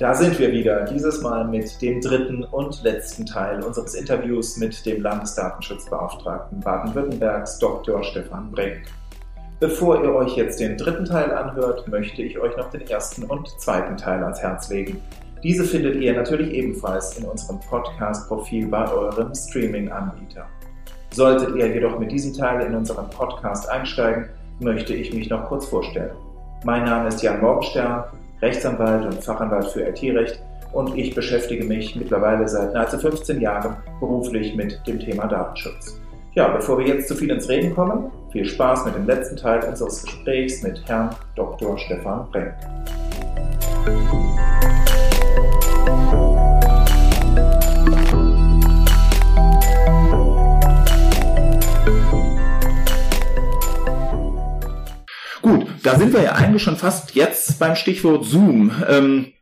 Da sind wir wieder, dieses Mal mit dem dritten und letzten Teil unseres Interviews mit dem Landesdatenschutzbeauftragten Baden-Württembergs, Dr. Stefan Brenk. Bevor ihr euch jetzt den dritten Teil anhört, möchte ich euch noch den ersten und zweiten Teil ans Herz legen. Diese findet ihr natürlich ebenfalls in unserem Podcast-Profil bei eurem Streaming-Anbieter. Solltet ihr jedoch mit diesem Teil in unseren Podcast einsteigen, möchte ich mich noch kurz vorstellen. Mein Name ist Jan Morgenstern, Rechtsanwalt und Fachanwalt für IT-Recht und ich beschäftige mich mittlerweile seit nahezu 15 Jahren beruflich mit dem Thema Datenschutz. Ja, bevor wir jetzt zu viel ins Reden kommen, viel Spaß mit dem letzten Teil unseres Gesprächs mit Herrn Dr. Stefan Brenk. Gut, da sind wir ja eigentlich schon fast jetzt beim Stichwort Zoom. Ähm,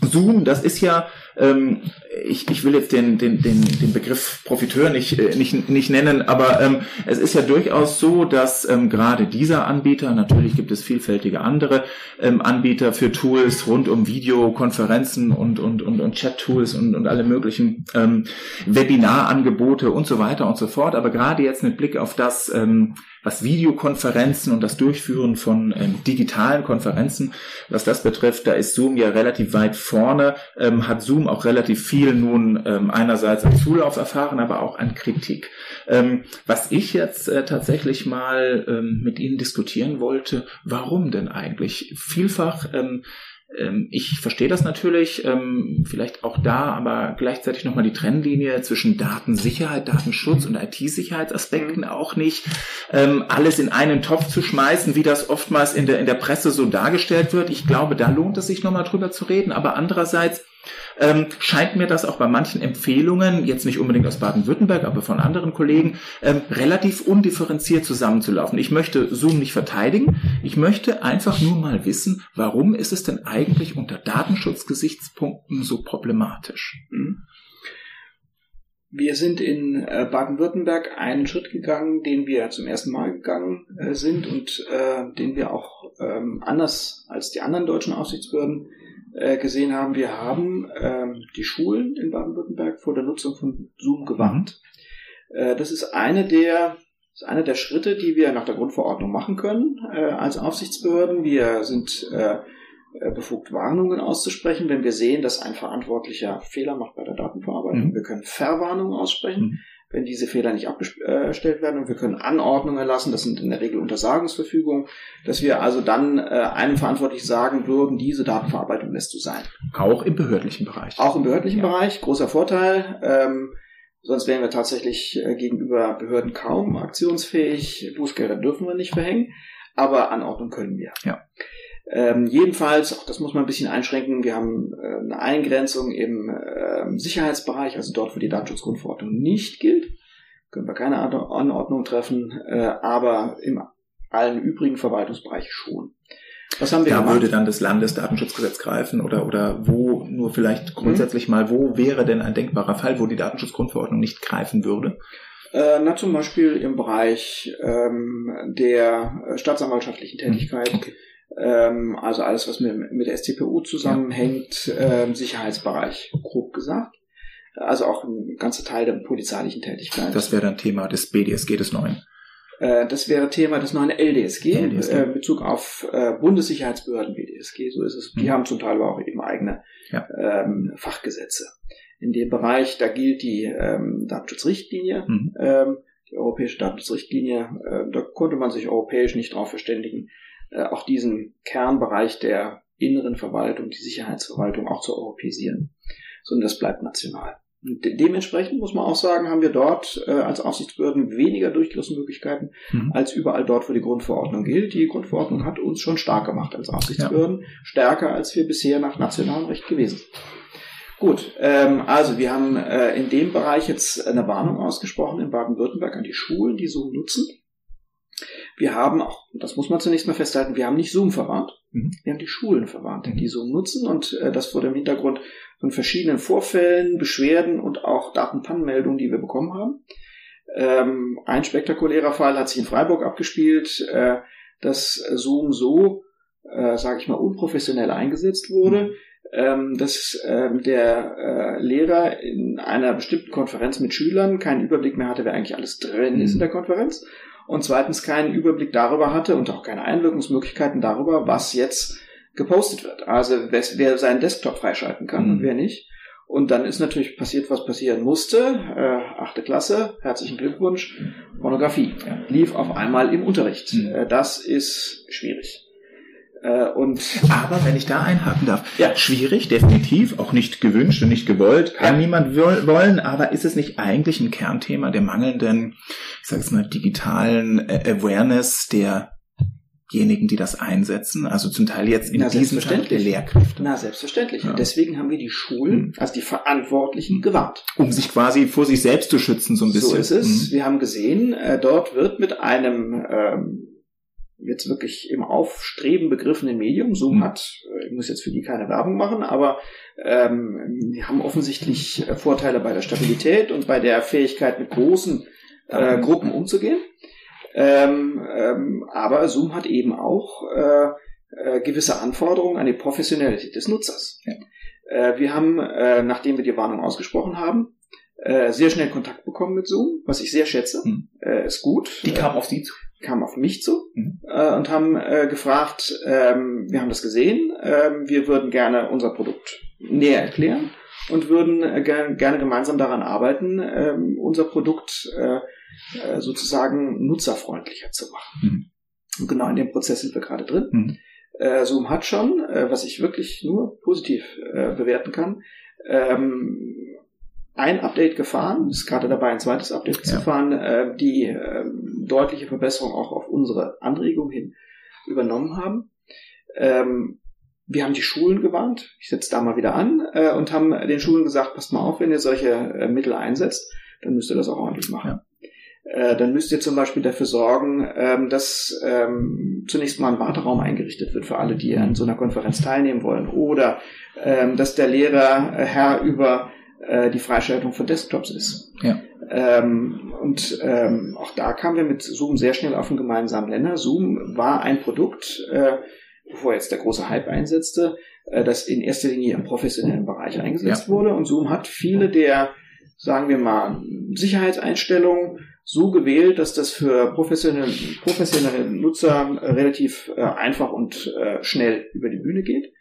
Zoom, das ist ja ähm, ich, ich will jetzt den, den, den, den Begriff Profiteur nicht, äh, nicht, nicht nennen, aber ähm, es ist ja durchaus so, dass ähm, gerade dieser Anbieter, natürlich gibt es vielfältige andere ähm, Anbieter für Tools rund um Videokonferenzen und, und, und, und Chat-Tools und, und alle möglichen ähm, Webinarangebote und so weiter und so fort. Aber gerade jetzt mit Blick auf das, ähm, was Videokonferenzen und das Durchführen von ähm, digitalen Konferenzen, was das betrifft, da ist Zoom ja relativ weit vorne, ähm, hat Zoom auch relativ viel nun ähm, einerseits an Zulauf erfahren, aber auch an Kritik. Ähm, was ich jetzt äh, tatsächlich mal ähm, mit Ihnen diskutieren wollte, warum denn eigentlich? Vielfach ähm, ich verstehe das natürlich, ähm, vielleicht auch da, aber gleichzeitig nochmal die Trennlinie zwischen Datensicherheit, Datenschutz und IT-Sicherheitsaspekten mhm. auch nicht. Ähm, alles in einen Topf zu schmeißen, wie das oftmals in der, in der Presse so dargestellt wird. Ich glaube, da lohnt es sich nochmal drüber zu reden. Aber andererseits ähm, scheint mir das auch bei manchen Empfehlungen, jetzt nicht unbedingt aus Baden-Württemberg, aber von anderen Kollegen, ähm, relativ undifferenziert zusammenzulaufen. Ich möchte Zoom nicht verteidigen. Ich möchte einfach nur mal wissen, warum ist es denn eigentlich unter Datenschutzgesichtspunkten so problematisch? Mhm. Wir sind in äh, Baden-Württemberg einen Schritt gegangen, den wir zum ersten Mal gegangen äh, sind und äh, den wir auch ähm, anders als die anderen deutschen Aufsichtsbehörden äh, gesehen haben, wir haben ähm, die Schulen in Baden-Württemberg vor der Nutzung von Zoom gewarnt. Mhm. Äh, das ist eine der das ist einer der Schritte, die wir nach der Grundverordnung machen können äh, als Aufsichtsbehörden. Wir sind äh, äh, befugt, Warnungen auszusprechen, wenn wir sehen, dass ein Verantwortlicher Fehler macht bei der Datenverarbeitung. Mhm. Wir können Verwarnungen aussprechen. Wenn diese Fehler nicht abgestellt werden. Und wir können Anordnungen erlassen, das sind in der Regel Untersagungsverfügungen, dass wir also dann äh, einem Verantwortlichen sagen würden, diese Datenverarbeitung lässt du sein. Auch im behördlichen Bereich. Auch im behördlichen ja. Bereich, großer Vorteil. Ähm, sonst wären wir tatsächlich äh, gegenüber Behörden kaum aktionsfähig. Bußgelder dürfen wir nicht verhängen, aber Anordnung können wir. Ja. Ähm, jedenfalls, auch das muss man ein bisschen einschränken, wir haben äh, eine Eingrenzung im äh, Sicherheitsbereich, also dort, wo die Datenschutzgrundverordnung nicht gilt, können wir keine Anordnung treffen, äh, aber im allen übrigen Verwaltungsbereich schon. Was haben wir da gemacht? würde dann das Landesdatenschutzgesetz greifen oder, oder wo, nur vielleicht grundsätzlich mhm. mal, wo wäre denn ein denkbarer Fall, wo die Datenschutzgrundverordnung nicht greifen würde? Äh, na, zum Beispiel im Bereich ähm, der äh, staatsanwaltschaftlichen Tätigkeit. Okay ähm, also alles, was mit, mit der STPU zusammenhängt, ja. ähm, Sicherheitsbereich, grob gesagt. Also auch ein ganzer Teil der polizeilichen Tätigkeit. Das wäre dann Thema des BDSG des neuen. Äh, das wäre Thema des neuen LDSG, LDSG. Äh, Bezug auf äh, Bundessicherheitsbehörden BDSG, so ist es. Die mhm. haben zum Teil aber auch eben eigene ja. ähm, Fachgesetze. In dem Bereich, da gilt die ähm, Datenschutzrichtlinie, mhm. ähm, die europäische Datenschutzrichtlinie, da konnte man sich europäisch nicht darauf verständigen, äh, auch diesen Kernbereich der inneren Verwaltung, die Sicherheitsverwaltung auch zu europäisieren, sondern das bleibt national. Und de dementsprechend muss man auch sagen, haben wir dort äh, als Aufsichtsbehörden weniger Durchgriffsmöglichkeiten mhm. als überall dort, wo die Grundverordnung gilt. Die Grundverordnung hat uns schon stark gemacht als Aufsichtsbehörden, ja. stärker als wir bisher nach nationalem Recht gewesen sind. Gut, ähm, also wir haben äh, in dem Bereich jetzt eine Warnung ausgesprochen in Baden-Württemberg an die Schulen, die so nutzen. Wir haben auch, das muss man zunächst mal festhalten, wir haben nicht Zoom verwarnt, mhm. wir haben die Schulen verwarnt, die Zoom nutzen und äh, das vor dem Hintergrund von verschiedenen Vorfällen, Beschwerden und auch Datenpannenmeldungen, die wir bekommen haben. Ähm, ein spektakulärer Fall hat sich in Freiburg abgespielt, äh, dass Zoom so, äh, sage ich mal, unprofessionell eingesetzt wurde. Mhm ähm, dass ähm, der äh, Lehrer in einer bestimmten Konferenz mit Schülern keinen Überblick mehr hatte, wer eigentlich alles drin ist in der Konferenz und zweitens keinen Überblick darüber hatte und auch keine Einwirkungsmöglichkeiten darüber, was jetzt gepostet wird. Also wer seinen Desktop freischalten kann mhm. und wer nicht. Und dann ist natürlich passiert, was passieren musste. Äh, achte Klasse, herzlichen Glückwunsch. Pornografie ja. lief auf einmal im Unterricht. Mhm. Äh, das ist schwierig. Äh, und aber wenn ich da einhaken darf, ja. schwierig, definitiv, auch nicht gewünscht und nicht gewollt, kann ja. niemand wollen, aber ist es nicht eigentlich ein Kernthema der mangelnden, ich sage es mal, digitalen äh, Awareness der diejenigen, die das einsetzen, also zum Teil jetzt in Na, diesem Teil der Lehrkräfte. Na, selbstverständlich. Ja. Und deswegen haben wir die Schulen, also die Verantwortlichen, gewarnt. Um sich quasi vor sich selbst zu schützen, so ein bisschen. So ist es. Mhm. Wir haben gesehen, äh, dort wird mit einem ähm, jetzt wirklich im Aufstreben begriffenen Medium. Zoom mhm. hat, äh, ich muss jetzt für die keine Werbung machen, aber ähm, die haben offensichtlich äh, Vorteile bei der Stabilität und bei der Fähigkeit, mit großen äh, Gruppen umzugehen. Ähm, ähm, aber Zoom hat eben auch äh, äh, gewisse Anforderungen an die Professionalität des Nutzers. Ja. Äh, wir haben, äh, nachdem wir die Warnung ausgesprochen haben, äh, sehr schnell Kontakt bekommen mit Zoom, was ich sehr schätze. Hm. Äh, ist gut. Die kam auf Sie zu? Kam auf mich zu mhm. äh, und haben äh, gefragt, ähm, wir haben das gesehen, ähm, wir würden gerne unser Produkt näher erklären und würden äh, gerne, gerne gemeinsam daran arbeiten, ähm, unser Produkt äh, äh, sozusagen nutzerfreundlicher zu machen. Mhm. Und genau in dem Prozess sind wir gerade drin. Mhm. Äh, Zoom hat schon, was ich wirklich nur positiv bewerten kann, ähm, ein Update gefahren, ist gerade dabei, ein zweites Update ja. zu fahren, äh, die äh, deutliche Verbesserung auch auf unsere Anregung hin übernommen haben. Ähm, wir haben die Schulen gewarnt, ich setze da mal wieder an, äh, und haben den Schulen gesagt, passt mal auf, wenn ihr solche äh, Mittel einsetzt, dann müsst ihr das auch ordentlich machen. Ja. Äh, dann müsst ihr zum Beispiel dafür sorgen, ähm, dass ähm, zunächst mal ein Warteraum eingerichtet wird für alle, die an so einer Konferenz teilnehmen wollen. Oder ähm, dass der Lehrer äh, Herr über äh, die Freischaltung von Desktops ist. Ja. Ähm, und ähm, auch da kamen wir mit Zoom sehr schnell auf einen gemeinsamen Nenner. Zoom war ein Produkt, äh, bevor jetzt der große Hype einsetzte, äh, das in erster Linie im professionellen Bereich eingesetzt ja. wurde. Und Zoom hat viele der, sagen wir mal, Sicherheitseinstellungen so gewählt, dass das für professionelle, professionelle Nutzer relativ äh, einfach und äh, schnell über die Bühne geht.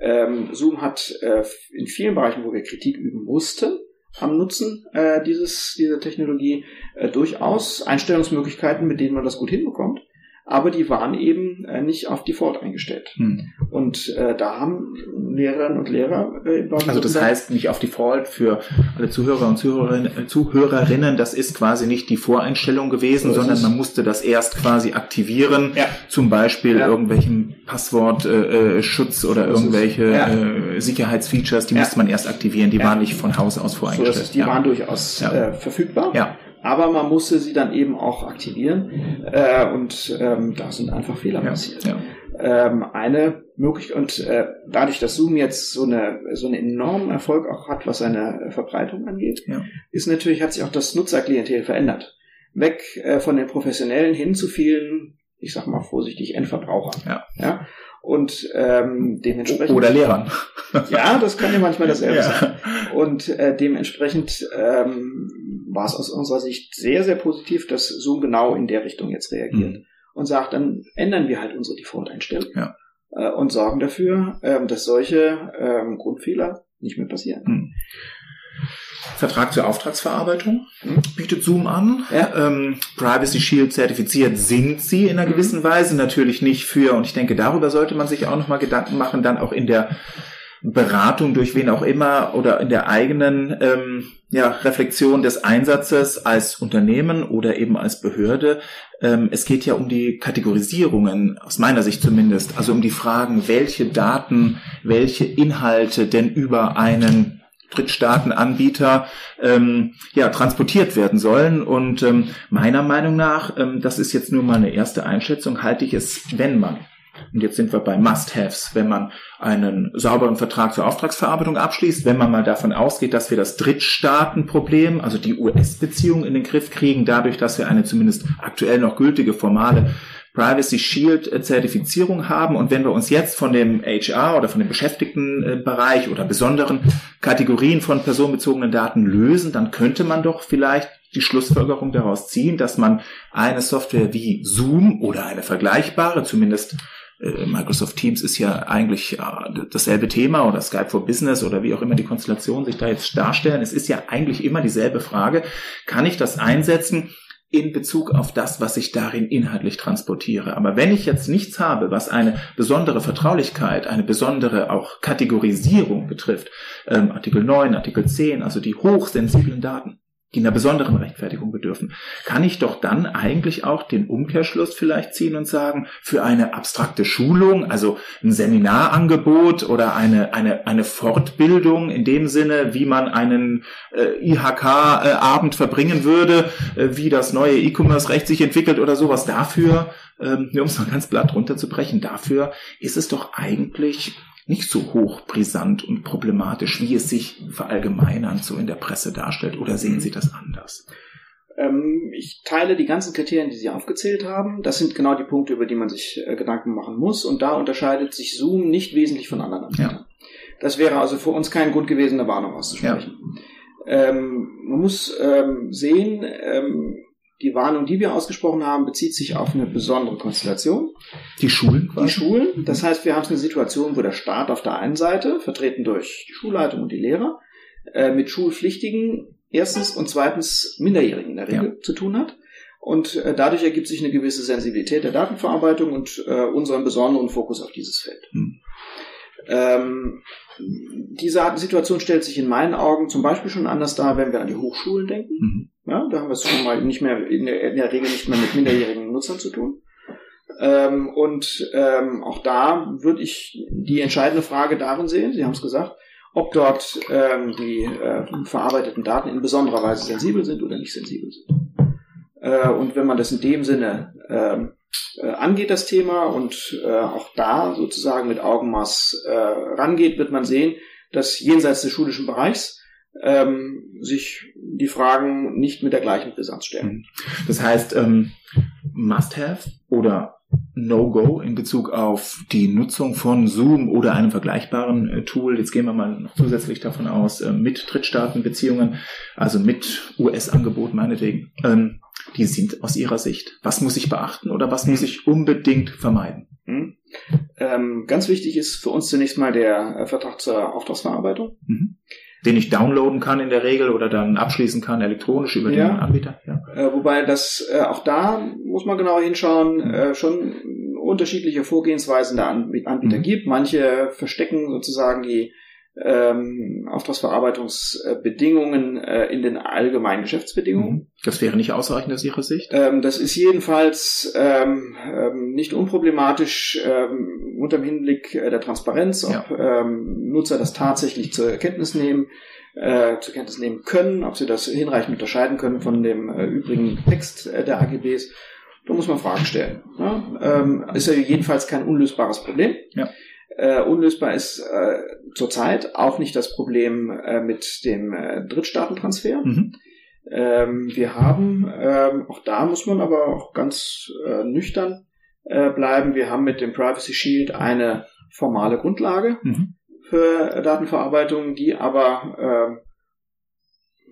Ähm, Zoom hat äh, in vielen Bereichen, wo wir Kritik üben mussten, am Nutzen äh, dieses, dieser Technologie äh, durchaus Einstellungsmöglichkeiten, mit denen man das gut hinbekommt aber die waren eben äh, nicht auf Default eingestellt. Hm. Und äh, da haben Lehrerinnen und Lehrer äh, Also das heißt nicht auf Default für alle Zuhörer und Zuhörerinnen, äh, Zuhörerinnen das ist quasi nicht die Voreinstellung gewesen, so sondern man musste das erst quasi aktivieren, ja. zum Beispiel ja. irgendwelchen Passwortschutz äh, oder so irgendwelche ja. äh, Sicherheitsfeatures, die musste man erst aktivieren, die waren nicht von Haus aus voreingestellt. So ist es, die waren durchaus äh, verfügbar. Ja aber man musste sie dann eben auch aktivieren äh, und ähm, da sind einfach Fehler ja, passiert. Ja. Ähm, eine Möglichkeit und äh, dadurch, dass Zoom jetzt so eine so einen enormen Erfolg auch hat, was seine Verbreitung angeht, ja. ist natürlich hat sich auch das Nutzerklientel verändert. Weg äh, von den Professionellen hin zu vielen, ich sag mal vorsichtig, Endverbrauchern. Ja. ja? Und ähm, dementsprechend. Oder Lehrern. ja, das kann ja manchmal dasselbe ja. sein. Und äh, dementsprechend ähm, war es aus unserer Sicht sehr, sehr positiv, dass Zoom genau in der Richtung jetzt reagiert mhm. und sagt, dann ändern wir halt unsere Default-Einstellung ja. äh, und sorgen dafür, ähm, dass solche ähm, Grundfehler nicht mehr passieren. Mhm. Vertrag zur Auftragsverarbeitung bietet Zoom an. Ja. Ähm, Privacy Shield zertifiziert sind sie in einer mhm. gewissen Weise, natürlich nicht für, und ich denke, darüber sollte man sich auch nochmal Gedanken machen, dann auch in der Beratung durch wen auch immer oder in der eigenen ähm, ja, Reflexion des Einsatzes als Unternehmen oder eben als Behörde. Ähm, es geht ja um die Kategorisierungen, aus meiner Sicht zumindest, also um die Fragen, welche Daten, welche Inhalte denn über einen Drittstaatenanbieter ähm, ja, transportiert werden sollen. Und ähm, meiner Meinung nach, ähm, das ist jetzt nur mal eine erste Einschätzung, halte ich es, wenn man und jetzt sind wir bei Must-Haves, wenn man einen sauberen Vertrag zur Auftragsverarbeitung abschließt, wenn man mal davon ausgeht, dass wir das Drittstaatenproblem, also die US-Beziehung in den Griff kriegen, dadurch, dass wir eine zumindest aktuell noch gültige formale Privacy Shield Zertifizierung haben. Und wenn wir uns jetzt von dem HR oder von dem Beschäftigtenbereich oder besonderen Kategorien von personenbezogenen Daten lösen, dann könnte man doch vielleicht die Schlussfolgerung daraus ziehen, dass man eine Software wie Zoom oder eine vergleichbare, zumindest äh, Microsoft Teams ist ja eigentlich dasselbe Thema oder Skype for Business oder wie auch immer die Konstellationen sich da jetzt darstellen. Es ist ja eigentlich immer dieselbe Frage. Kann ich das einsetzen? In Bezug auf das, was ich darin inhaltlich transportiere. Aber wenn ich jetzt nichts habe, was eine besondere Vertraulichkeit, eine besondere auch Kategorisierung betrifft, ähm, Artikel 9, Artikel 10, also die hochsensiblen Daten, die einer besonderen Rechtfertigung bedürfen, kann ich doch dann eigentlich auch den Umkehrschluss vielleicht ziehen und sagen, für eine abstrakte Schulung, also ein Seminarangebot oder eine, eine, eine Fortbildung in dem Sinne, wie man einen äh, IHK-Abend verbringen würde, äh, wie das neue E-Commerce-Recht sich entwickelt oder sowas, dafür, ähm, um es mal ganz blatt runterzubrechen, dafür ist es doch eigentlich nicht so hochbrisant und problematisch, wie es sich verallgemeinernd so in der Presse darstellt? Oder sehen Sie das anders? Ähm, ich teile die ganzen Kriterien, die Sie aufgezählt haben. Das sind genau die Punkte, über die man sich äh, Gedanken machen muss. Und da unterscheidet sich Zoom nicht wesentlich von anderen Anbietern. Ja. Das wäre also für uns kein Grund gewesen, eine Warnung auszusprechen. Ja. Ähm, man muss ähm, sehen, ähm, die Warnung, die wir ausgesprochen haben, bezieht sich auf eine besondere Konstellation. Die Schulen quasi. Die Schulen. Das heißt, wir haben eine Situation, wo der Staat auf der einen Seite, vertreten durch die Schulleitung und die Lehrer, äh, mit Schulpflichtigen erstens und zweitens Minderjährigen in der Regel ja. zu tun hat. Und äh, dadurch ergibt sich eine gewisse Sensibilität der Datenverarbeitung und äh, unseren besonderen Fokus auf dieses Feld. Hm. Ähm, diese Situation stellt sich in meinen Augen zum Beispiel schon anders dar, wenn wir an die Hochschulen denken. Mhm. Ja, da haben wir es schon mal nicht mehr in der, in der Regel nicht mehr mit minderjährigen Nutzern zu tun. Ähm, und ähm, auch da würde ich die entscheidende Frage darin sehen, Sie haben es gesagt, ob dort ähm, die äh, verarbeiteten Daten in besonderer Weise sensibel sind oder nicht sensibel sind. Äh, und wenn man das in dem Sinne ähm, äh, angeht, das Thema, und äh, auch da sozusagen mit Augenmaß äh, rangeht, wird man sehen, dass jenseits des schulischen Bereichs ähm, sich die Fragen nicht mit der gleichen Brisanz stellen. Mhm. Das heißt, ähm, Must-Have oder No-Go in Bezug auf die Nutzung von Zoom oder einem vergleichbaren äh, Tool. Jetzt gehen wir mal noch zusätzlich davon aus, äh, mit Drittstaatenbeziehungen, also mit US-Angebot meinetwegen. Ähm, die sind aus Ihrer Sicht. Was muss ich beachten oder was muss ich unbedingt vermeiden? Mhm. Ähm, ganz wichtig ist für uns zunächst mal der äh, Vertrag zur Auftragsverarbeitung. Mhm den ich downloaden kann in der Regel oder dann abschließen kann elektronisch über ja. den Anbieter. Ja. Äh, wobei das äh, auch da muss man genauer hinschauen, mhm. äh, schon unterschiedliche Vorgehensweisen der Anbieter mhm. gibt. Manche verstecken sozusagen die ähm, Auftragsverarbeitungsbedingungen äh, in den allgemeinen Geschäftsbedingungen. Mhm. Das wäre nicht ausreichend aus Ihrer Sicht? Ähm, das ist jedenfalls ähm, ähm nicht unproblematisch ähm, unter dem Hinblick äh, der Transparenz, ob ja. ähm, Nutzer das tatsächlich zur Kenntnis nehmen, äh, zur Kenntnis nehmen können, ob sie das hinreichend unterscheiden können von dem äh, übrigen Text äh, der AGBs. Da muss man Fragen stellen. Ja? Ähm, ist ja jedenfalls kein unlösbares Problem. Ja. Äh, unlösbar ist äh, zurzeit auch nicht das Problem äh, mit dem äh, Drittstaatentransfer. Mhm. Ähm, wir haben, ähm, auch da muss man aber auch ganz äh, nüchtern äh, bleiben, wir haben mit dem Privacy Shield eine formale Grundlage mhm. für Datenverarbeitung, die aber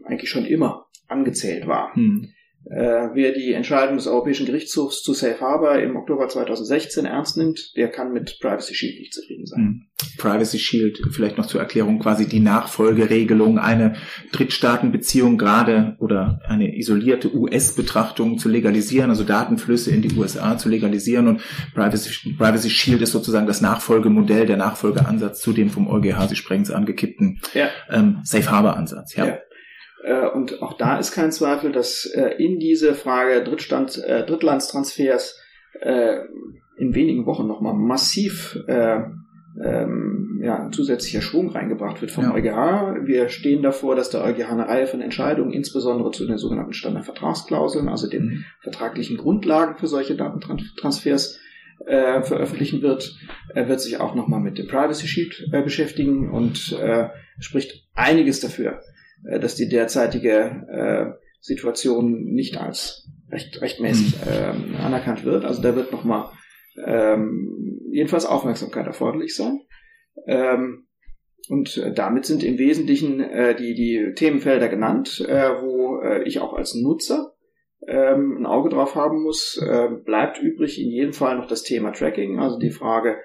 äh, eigentlich schon immer angezählt war. Mhm. Äh, wer die Entscheidung des Europäischen Gerichtshofs zu Safe Harbor im Oktober 2016 ernst nimmt, der kann mit Privacy Shield nicht zufrieden sein. Hm. Privacy Shield, vielleicht noch zur Erklärung, quasi die Nachfolgeregelung, eine Drittstaatenbeziehung gerade oder eine isolierte US-Betrachtung zu legalisieren, also Datenflüsse in die USA zu legalisieren und Privacy, Privacy Shield ist sozusagen das Nachfolgemodell, der Nachfolgeansatz zu dem vom EuGH, Sie sprechen es angekippten ja. ähm, Safe Harbor Ansatz. Ja. ja. Äh, und auch da ist kein Zweifel, dass äh, in diese Frage Drittstand, äh, Drittlandstransfers in wenigen Wochen nochmal massiv ähm, ja, zusätzlicher Schwung reingebracht wird vom ja. EuGH. Wir stehen davor, dass der EuGH eine Reihe von Entscheidungen, insbesondere zu den sogenannten Standardvertragsklauseln, also den mhm. vertraglichen Grundlagen für solche Datentransfers, äh, veröffentlichen wird. Er wird sich auch nochmal mit dem Privacy Sheet äh, beschäftigen und äh, spricht einiges dafür, äh, dass die derzeitige äh, Situation nicht als recht, rechtmäßig ähm, anerkannt wird. Also da wird nochmal ähm, jedenfalls Aufmerksamkeit erforderlich sein. Ähm, und äh, damit sind im Wesentlichen äh, die, die Themenfelder genannt, äh, wo äh, ich auch als Nutzer ähm, ein Auge drauf haben muss. Äh, bleibt übrig in jedem Fall noch das Thema Tracking, also die Frage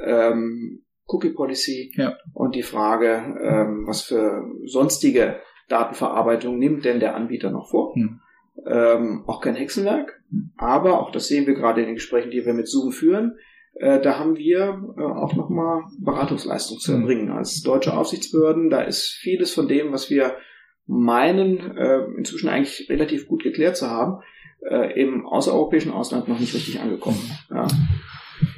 ähm, Cookie Policy ja. und die Frage, ähm, was für sonstige Datenverarbeitung nimmt denn der Anbieter noch vor. Hm. Ähm, auch kein Hexenwerk, hm. aber auch das sehen wir gerade in den Gesprächen, die wir mit Zoom führen. Äh, da haben wir äh, auch nochmal Beratungsleistung zu hm. erbringen als deutsche Aufsichtsbehörden. Da ist vieles von dem, was wir meinen, äh, inzwischen eigentlich relativ gut geklärt zu haben, äh, im außereuropäischen Ausland noch nicht richtig angekommen. Ja.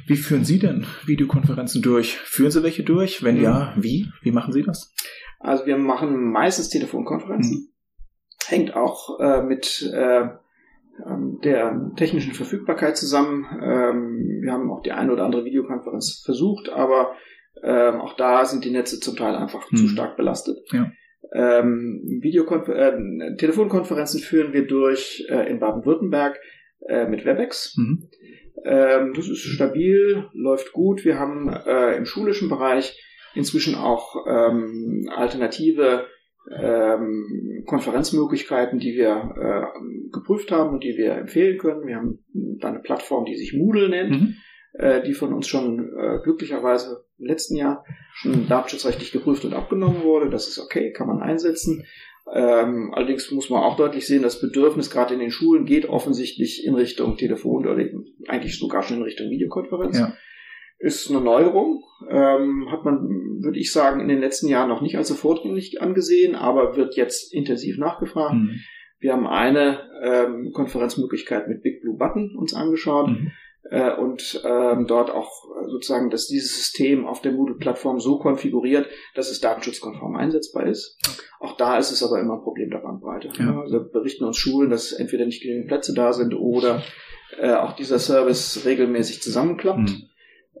Wie führen Sie denn Videokonferenzen durch? Führen Sie welche durch? Wenn ja, wie? Wie machen Sie das? Also wir machen meistens Telefonkonferenzen. Mhm. Hängt auch äh, mit äh, ähm, der technischen Verfügbarkeit zusammen. Ähm, wir haben auch die eine oder andere Videokonferenz versucht, aber ähm, auch da sind die Netze zum Teil einfach mhm. zu stark belastet. Ja. Ähm, äh, Telefonkonferenzen führen wir durch äh, in Baden-Württemberg äh, mit WebEx. Mhm. Ähm, das ist stabil, läuft gut. Wir haben äh, im schulischen Bereich inzwischen auch ähm, alternative ähm, Konferenzmöglichkeiten, die wir äh, geprüft haben und die wir empfehlen können. Wir haben da eine Plattform, die sich Moodle nennt, mhm. äh, die von uns schon äh, glücklicherweise im letzten Jahr schon datenschutzrechtlich geprüft und abgenommen wurde. Das ist okay, kann man einsetzen. Ähm, allerdings muss man auch deutlich sehen, das Bedürfnis gerade in den Schulen geht offensichtlich in Richtung Telefon oder eigentlich sogar schon in Richtung Videokonferenz. Ja. Ist eine Neuerung, ähm, hat man, würde ich sagen, in den letzten Jahren noch nicht als so vordringlich angesehen, aber wird jetzt intensiv nachgefragt. Mhm. Wir haben eine ähm, Konferenzmöglichkeit mit Big Blue Button uns angeschaut. Mhm äh, und ähm, dort auch sozusagen, dass dieses System auf der Moodle-Plattform so konfiguriert, dass es datenschutzkonform einsetzbar ist. Okay. Auch da ist es aber immer ein Problem der Bandbreite. Ja. Also berichten uns Schulen, dass entweder nicht genügend Plätze da sind oder äh, auch dieser Service regelmäßig zusammenklappt. Mhm.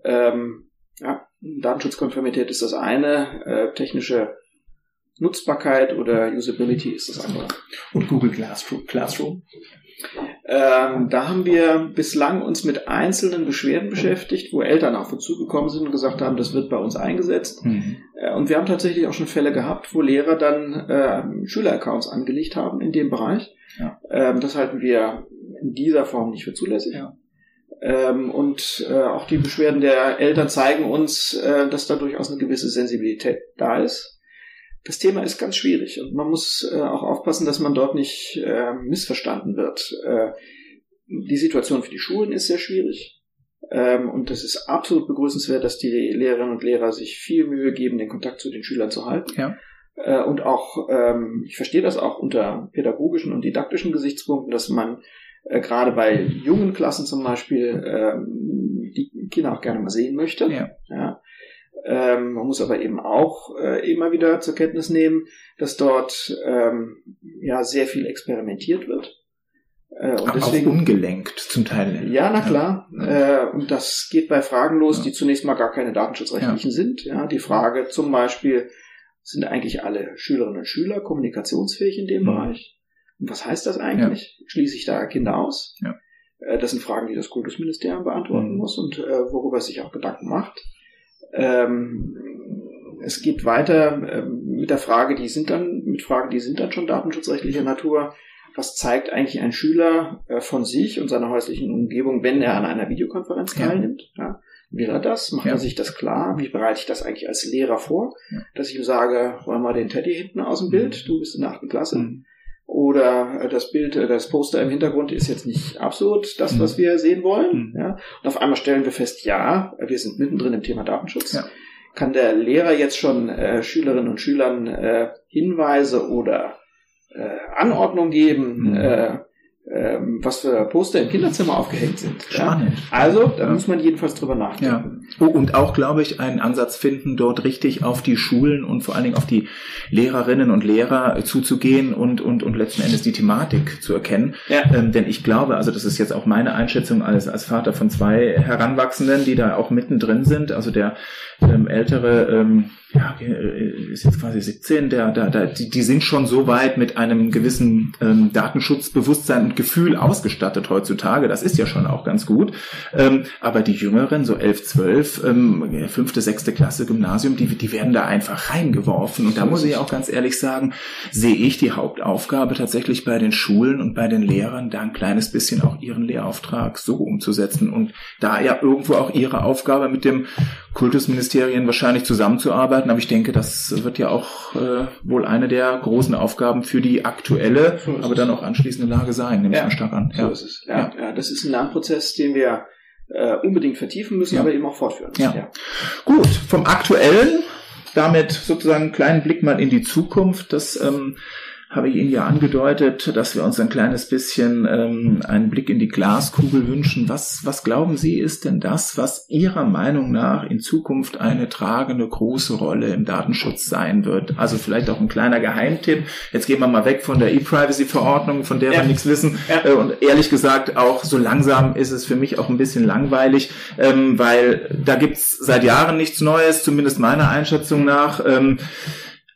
Ähm, ja, Datenschutzkonformität ist das eine, äh, technische Nutzbarkeit oder Usability ist das andere. Und Google Classroom? Ähm, da haben wir bislang uns mit einzelnen Beschwerden beschäftigt, wo Eltern auf uns zugekommen sind und gesagt haben, das wird bei uns eingesetzt. Mhm. Äh, und wir haben tatsächlich auch schon Fälle gehabt, wo Lehrer dann äh, Schüleraccounts angelegt haben in dem Bereich. Ja. Ähm, das halten wir in dieser Form nicht für zulässig. Ja. Ähm, und äh, auch die Beschwerden der Eltern zeigen uns, äh, dass da durchaus eine gewisse Sensibilität da ist das Thema ist ganz schwierig und man muss äh, auch aufpassen, dass man dort nicht äh, missverstanden wird. Äh, die Situation für die Schulen ist sehr schwierig ähm, und es ist absolut begrüßenswert, dass die Lehrerinnen und Lehrer sich viel Mühe geben, den Kontakt zu den Schülern zu halten. Ja. Äh, und auch, ähm, ich verstehe das auch unter pädagogischen und didaktischen Gesichtspunkten, dass man äh, gerade bei jungen Klassen zum Beispiel ähm, die Kinder auch gerne mal sehen möchte. Ja. ja. Ähm, man muss aber eben auch äh, immer wieder zur Kenntnis nehmen, dass dort ähm, ja sehr viel experimentiert wird. Äh, und deswegen, auch ungelenkt zum Teil. Ja, na klar. Ja. Äh, und das geht bei Fragen los, ja. die zunächst mal gar keine datenschutzrechtlichen ja. sind. Ja, die Frage zum Beispiel, sind eigentlich alle Schülerinnen und Schüler kommunikationsfähig in dem mhm. Bereich? Und was heißt das eigentlich? Schließe ich da Kinder aus? Ja. Äh, das sind Fragen, die das Kultusministerium beantworten mhm. muss und äh, worüber es sich auch Gedanken macht. Ähm, es geht weiter ähm, mit der Frage, die sind dann, mit Fragen, die sind dann schon datenschutzrechtlicher Natur. Was zeigt eigentlich ein Schüler äh, von sich und seiner häuslichen Umgebung, wenn er an einer Videokonferenz teilnimmt? Ja. Will er das? Macht ja. er sich das klar? Wie bereite ich das eigentlich als Lehrer vor? Ja. Dass ich ihm sage, räum mal den Teddy hinten aus dem Bild, mhm. du bist in der achten Klasse. Mhm. Oder äh, das Bild, äh, das Poster im Hintergrund ist jetzt nicht absolut das, mhm. was wir sehen wollen. Mhm. Ja? Und auf einmal stellen wir fest, ja, wir sind mittendrin im Thema Datenschutz. Ja. Kann der Lehrer jetzt schon äh, Schülerinnen und Schülern äh, Hinweise oder äh, Anordnungen geben, mhm. äh, ähm, was für Poster im Kinderzimmer aufgehängt sind. Spannend. Ja? Also, da ja. muss man jedenfalls drüber nachdenken. Ja. Oh, und auch, glaube ich, einen Ansatz finden, dort richtig auf die Schulen und vor allen Dingen auf die Lehrerinnen und Lehrer zuzugehen und, und, und letzten Endes die Thematik zu erkennen. Ja. Ähm, denn ich glaube, also das ist jetzt auch meine Einschätzung als, als Vater von zwei Heranwachsenden, die da auch mittendrin sind. Also der ähm, ältere ähm, ja, äh, ist jetzt quasi 17, der, der, der, die, die sind schon so weit mit einem gewissen ähm, Datenschutzbewusstsein und Gefühl ausgestattet heutzutage. Das ist ja schon auch ganz gut. Ähm, aber die Jüngeren, so 11, 12, ähm, fünfte, sechste Klasse Gymnasium, die, die werden da einfach reingeworfen. Und da muss ich auch ganz ehrlich sagen, sehe ich die Hauptaufgabe tatsächlich bei den Schulen und bei den Lehrern, da ein kleines bisschen auch ihren Lehrauftrag so umzusetzen und da ja irgendwo auch ihre Aufgabe mit dem Kultusministerien wahrscheinlich zusammenzuarbeiten. Aber ich denke, das wird ja auch äh, wohl eine der großen Aufgaben für die aktuelle, so aber dann auch anschließende Lage sein, nehme ja, ich stark an. Ja. So ist es. Ja, ja. ja, das ist ein Lernprozess, den wir äh, unbedingt vertiefen müssen, ja. aber eben auch fortführen müssen. Ja. ja. Gut, vom aktuellen damit sozusagen einen kleinen Blick mal in die Zukunft. Das ähm, habe ich Ihnen ja angedeutet, dass wir uns ein kleines bisschen ähm, einen Blick in die Glaskugel wünschen. Was, was glauben Sie, ist denn das, was Ihrer Meinung nach in Zukunft eine tragende große Rolle im Datenschutz sein wird? Also vielleicht auch ein kleiner Geheimtipp. Jetzt gehen wir mal weg von der E-Privacy-Verordnung, von der ja. wir nichts wissen. Ja. Äh, und ehrlich gesagt, auch so langsam ist es für mich auch ein bisschen langweilig, ähm, weil da gibt's seit Jahren nichts Neues, zumindest meiner Einschätzung nach. Ähm,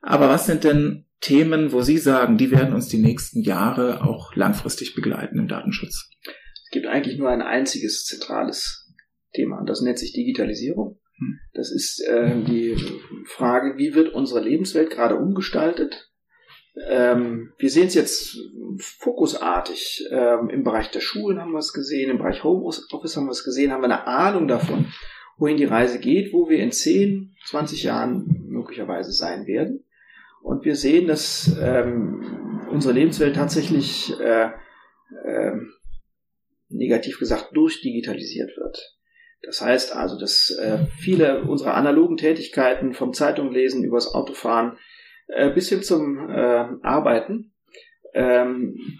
aber was sind denn Themen, wo Sie sagen, die werden uns die nächsten Jahre auch langfristig begleiten im Datenschutz? Es gibt eigentlich nur ein einziges zentrales Thema und das nennt sich Digitalisierung. Hm. Das ist äh, die Frage, wie wird unsere Lebenswelt gerade umgestaltet? Ähm, wir sehen es jetzt fokusartig. Ähm, Im Bereich der Schulen haben wir es gesehen, im Bereich Homeoffice haben wir es gesehen, haben wir eine Ahnung davon, wohin die Reise geht, wo wir in 10, 20 Jahren möglicherweise sein werden. Und wir sehen, dass ähm, unsere Lebenswelt tatsächlich äh, äh, negativ gesagt durchdigitalisiert wird. Das heißt also, dass äh, viele unserer analogen Tätigkeiten vom Zeitung lesen übers Autofahren äh, bis hin zum äh, Arbeiten ähm,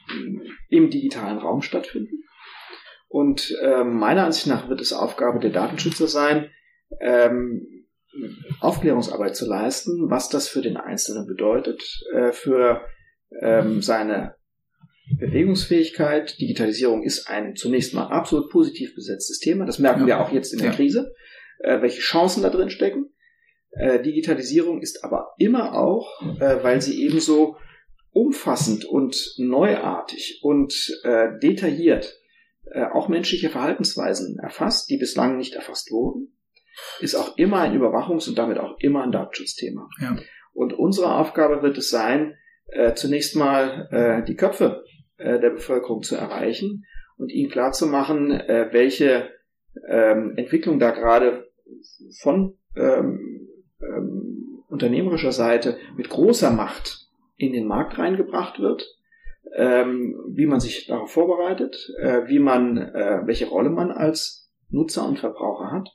im digitalen Raum stattfinden. Und äh, meiner Ansicht nach wird es Aufgabe der Datenschützer sein, ähm, Aufklärungsarbeit zu leisten, was das für den Einzelnen bedeutet, äh, für ähm, seine Bewegungsfähigkeit. Digitalisierung ist ein zunächst mal absolut positiv besetztes Thema. Das merken ja. wir auch jetzt in der ja. Krise, äh, welche Chancen da drin stecken. Äh, Digitalisierung ist aber immer auch, äh, weil sie ebenso umfassend und neuartig und äh, detailliert äh, auch menschliche Verhaltensweisen erfasst, die bislang nicht erfasst wurden ist auch immer ein Überwachungs- und damit auch immer ein Datenschutzthema. Ja. Und unsere Aufgabe wird es sein, äh, zunächst mal äh, die Köpfe äh, der Bevölkerung zu erreichen und ihnen klarzumachen, äh, welche ähm, Entwicklung da gerade von ähm, ähm, unternehmerischer Seite mit großer Macht in den Markt reingebracht wird, ähm, wie man sich darauf vorbereitet, äh, wie man, äh, welche Rolle man als Nutzer und Verbraucher hat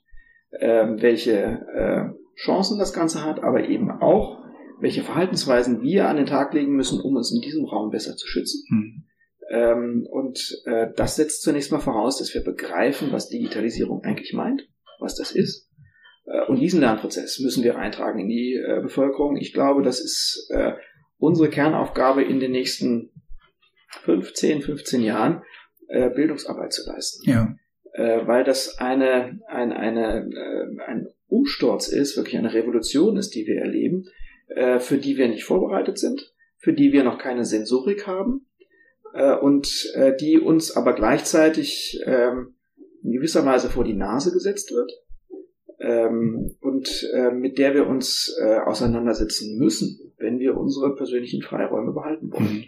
welche äh, Chancen das Ganze hat, aber eben auch, welche Verhaltensweisen wir an den Tag legen müssen, um uns in diesem Raum besser zu schützen. Hm. Ähm, und äh, das setzt zunächst mal voraus, dass wir begreifen, was Digitalisierung eigentlich meint, was das ist. Äh, und diesen Lernprozess müssen wir eintragen in die äh, Bevölkerung. Ich glaube, das ist äh, unsere Kernaufgabe in den nächsten 15, 15 Jahren, äh, Bildungsarbeit zu leisten. Ja äh, weil das eine, ein, eine, äh, ein Umsturz ist, wirklich eine Revolution ist, die wir erleben, äh, für die wir nicht vorbereitet sind, für die wir noch keine Sensorik haben äh, und äh, die uns aber gleichzeitig ähm, in gewisser Weise vor die Nase gesetzt wird ähm, und äh, mit der wir uns auseinandersetzen müssen, wenn wir unsere persönlichen Freiräume behalten wollen.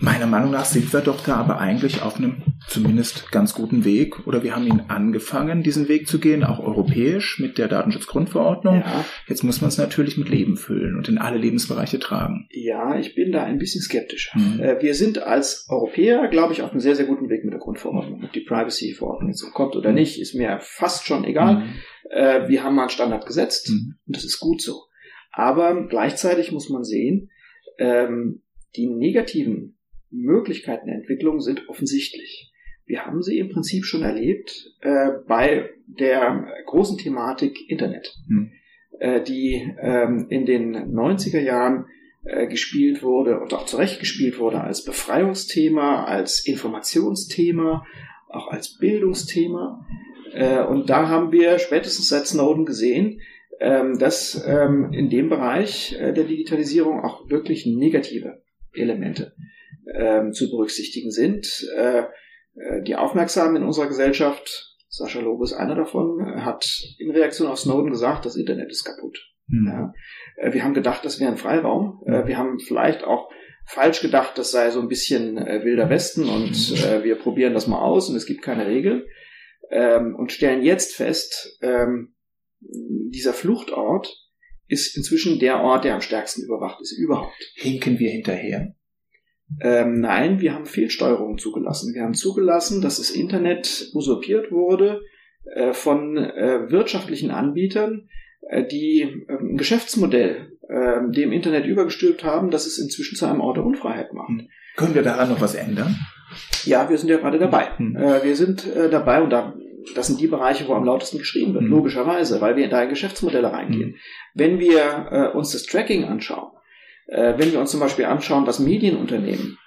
Mhm. Meiner Meinung nach sind wir doch da aber eigentlich auf einem zumindest ganz guten Weg oder wir haben ihn angefangen, diesen Weg zu gehen, auch europäisch mit der Datenschutzgrundverordnung. Ja. Jetzt muss man es natürlich mit Leben füllen und in alle Lebensbereiche tragen. Ja, ich bin da ein bisschen skeptisch. Mhm. Äh, wir sind als Europäer, glaube ich, auf einem sehr, sehr guten Weg mit der Grundverordnung. Ob die Privacy-Verordnung jetzt kommt oder nicht, ist mir fast schon egal. Mhm. Äh, wir haben mal einen Standard gesetzt mhm. und das ist gut so. Aber gleichzeitig muss man sehen, ähm, die negativen Möglichkeiten der Entwicklung sind offensichtlich. Wir haben sie im Prinzip schon erlebt äh, bei der großen Thematik Internet, hm. äh, die ähm, in den 90er Jahren äh, gespielt wurde und auch zurecht gespielt wurde als Befreiungsthema, als Informationsthema, auch als Bildungsthema. Äh, und da haben wir spätestens seit Snowden gesehen, ähm, dass ähm, in dem Bereich äh, der Digitalisierung auch wirklich negative Elemente ähm, zu berücksichtigen sind. Äh, äh, die Aufmerksamen in unserer Gesellschaft, Sascha Lobe ist einer davon, hat in Reaktion auf Snowden gesagt, das Internet ist kaputt. Mhm. Ja. Äh, wir haben gedacht, das wäre ein Freiraum. Äh, wir haben vielleicht auch falsch gedacht, das sei so ein bisschen äh, wilder Westen und äh, wir probieren das mal aus und es gibt keine Regeln. Ähm, und stellen jetzt fest, ähm, dieser Fluchtort ist inzwischen der Ort, der am stärksten überwacht ist überhaupt. Hinken wir hinterher? Ähm, nein, wir haben Fehlsteuerungen zugelassen. Wir haben zugelassen, dass das Internet usurpiert wurde äh, von äh, wirtschaftlichen Anbietern, äh, die äh, ein Geschäftsmodell äh, dem Internet übergestülpt haben, dass es inzwischen zu einem Ort der Unfreiheit macht. Hm. Können wir daran noch was ändern? Ja, wir sind ja gerade dabei. Hm. Äh, wir sind äh, dabei und da das sind die Bereiche, wo am lautesten geschrieben wird, mhm. logischerweise, weil wir da in Geschäftsmodelle reingehen. Mhm. Wenn wir äh, uns das Tracking anschauen, äh, wenn wir uns zum Beispiel anschauen, was Medienunternehmen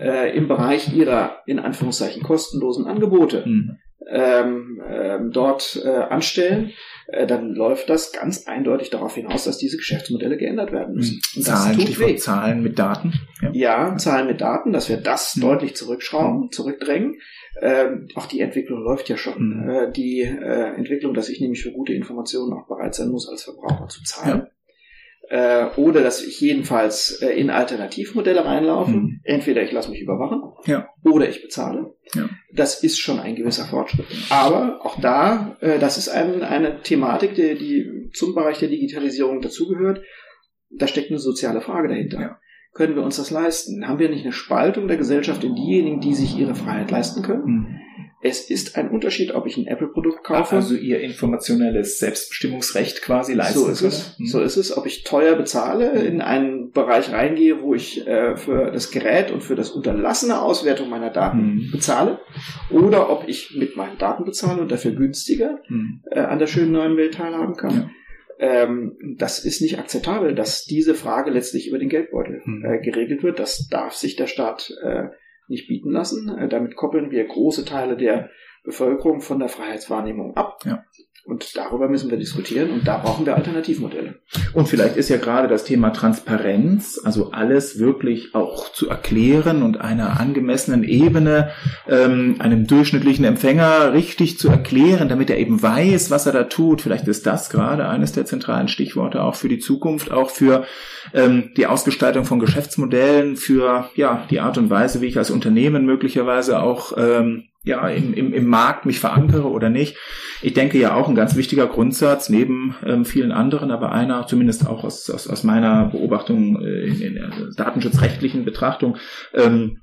äh, im Bereich ihrer in Anführungszeichen kostenlosen Angebote mhm. ähm, ähm, dort äh, anstellen, äh, dann läuft das ganz eindeutig darauf hinaus, dass diese Geschäftsmodelle geändert werden müssen. Und Zahlen, Stichwort Zahlen mit Daten. Ja. ja. Zahlen mit Daten, dass wir das mhm. deutlich zurückschrauben, zurückdrängen. Ähm, auch die Entwicklung läuft ja schon. Mhm. Äh, die äh, Entwicklung, dass ich nämlich für gute Informationen auch bereit sein muss, als Verbraucher zu zahlen. Ja äh, oder dass ich jedenfalls äh, in Alternativmodelle reinlaufe. Mhm. Entweder ich lasse mich überwachen ja. oder ich bezahle. Ja. Das ist schon ein gewisser Fortschritt. Aber auch da, äh, das ist ein, eine Thematik, die, die zum Bereich der Digitalisierung dazugehört. Da steckt eine soziale Frage dahinter. Ja. Können wir uns das leisten? Haben wir nicht eine Spaltung der Gesellschaft in diejenigen, die sich ihre Freiheit leisten können? Mhm. Es ist ein Unterschied, ob ich ein Apple-Produkt kaufe. Also ihr informationelles Selbstbestimmungsrecht quasi leisten. So ist es. Mhm. So ist es. Ob ich teuer bezahle, in einen Bereich reingehe, wo ich äh, für das Gerät und für das unterlassene Auswertung meiner Daten mhm. bezahle, oder ob ich mit meinen Daten bezahle und dafür günstiger mhm. äh, an der schönen neuen Welt teilhaben kann. Ja. Ähm, das ist nicht akzeptabel, dass diese Frage letztlich über den Geldbeutel mhm. äh, geregelt wird. Das darf sich der Staat äh, nicht bieten lassen. Äh, damit koppeln wir große Teile der Bevölkerung von der Freiheitswahrnehmung ab. Ja. Und darüber müssen wir diskutieren und da brauchen wir Alternativmodelle. Und vielleicht ist ja gerade das Thema Transparenz, also alles wirklich auch zu erklären und einer angemessenen Ebene ähm, einem durchschnittlichen Empfänger richtig zu erklären, damit er eben weiß, was er da tut. Vielleicht ist das gerade eines der zentralen Stichworte auch für die Zukunft, auch für ähm, die Ausgestaltung von Geschäftsmodellen, für ja die Art und Weise, wie ich als Unternehmen möglicherweise auch ähm, ja, im, im, im Markt mich verankere oder nicht. Ich denke ja auch ein ganz wichtiger Grundsatz, neben ähm, vielen anderen, aber einer, zumindest auch aus, aus, aus meiner Beobachtung äh, in, in der datenschutzrechtlichen Betrachtung, ähm,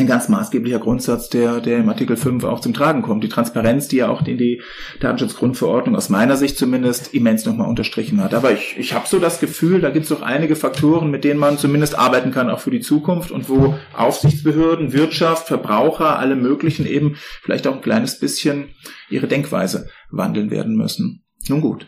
ein ganz maßgeblicher Grundsatz, der, der im Artikel 5 auch zum Tragen kommt. Die Transparenz, die ja auch in die Datenschutzgrundverordnung aus meiner Sicht zumindest immens nochmal unterstrichen hat. Aber ich, ich habe so das Gefühl, da gibt es doch einige Faktoren, mit denen man zumindest arbeiten kann, auch für die Zukunft und wo Aufsichtsbehörden, Wirtschaft, Verbraucher, alle möglichen eben vielleicht auch ein kleines bisschen ihre Denkweise wandeln werden müssen. Nun gut.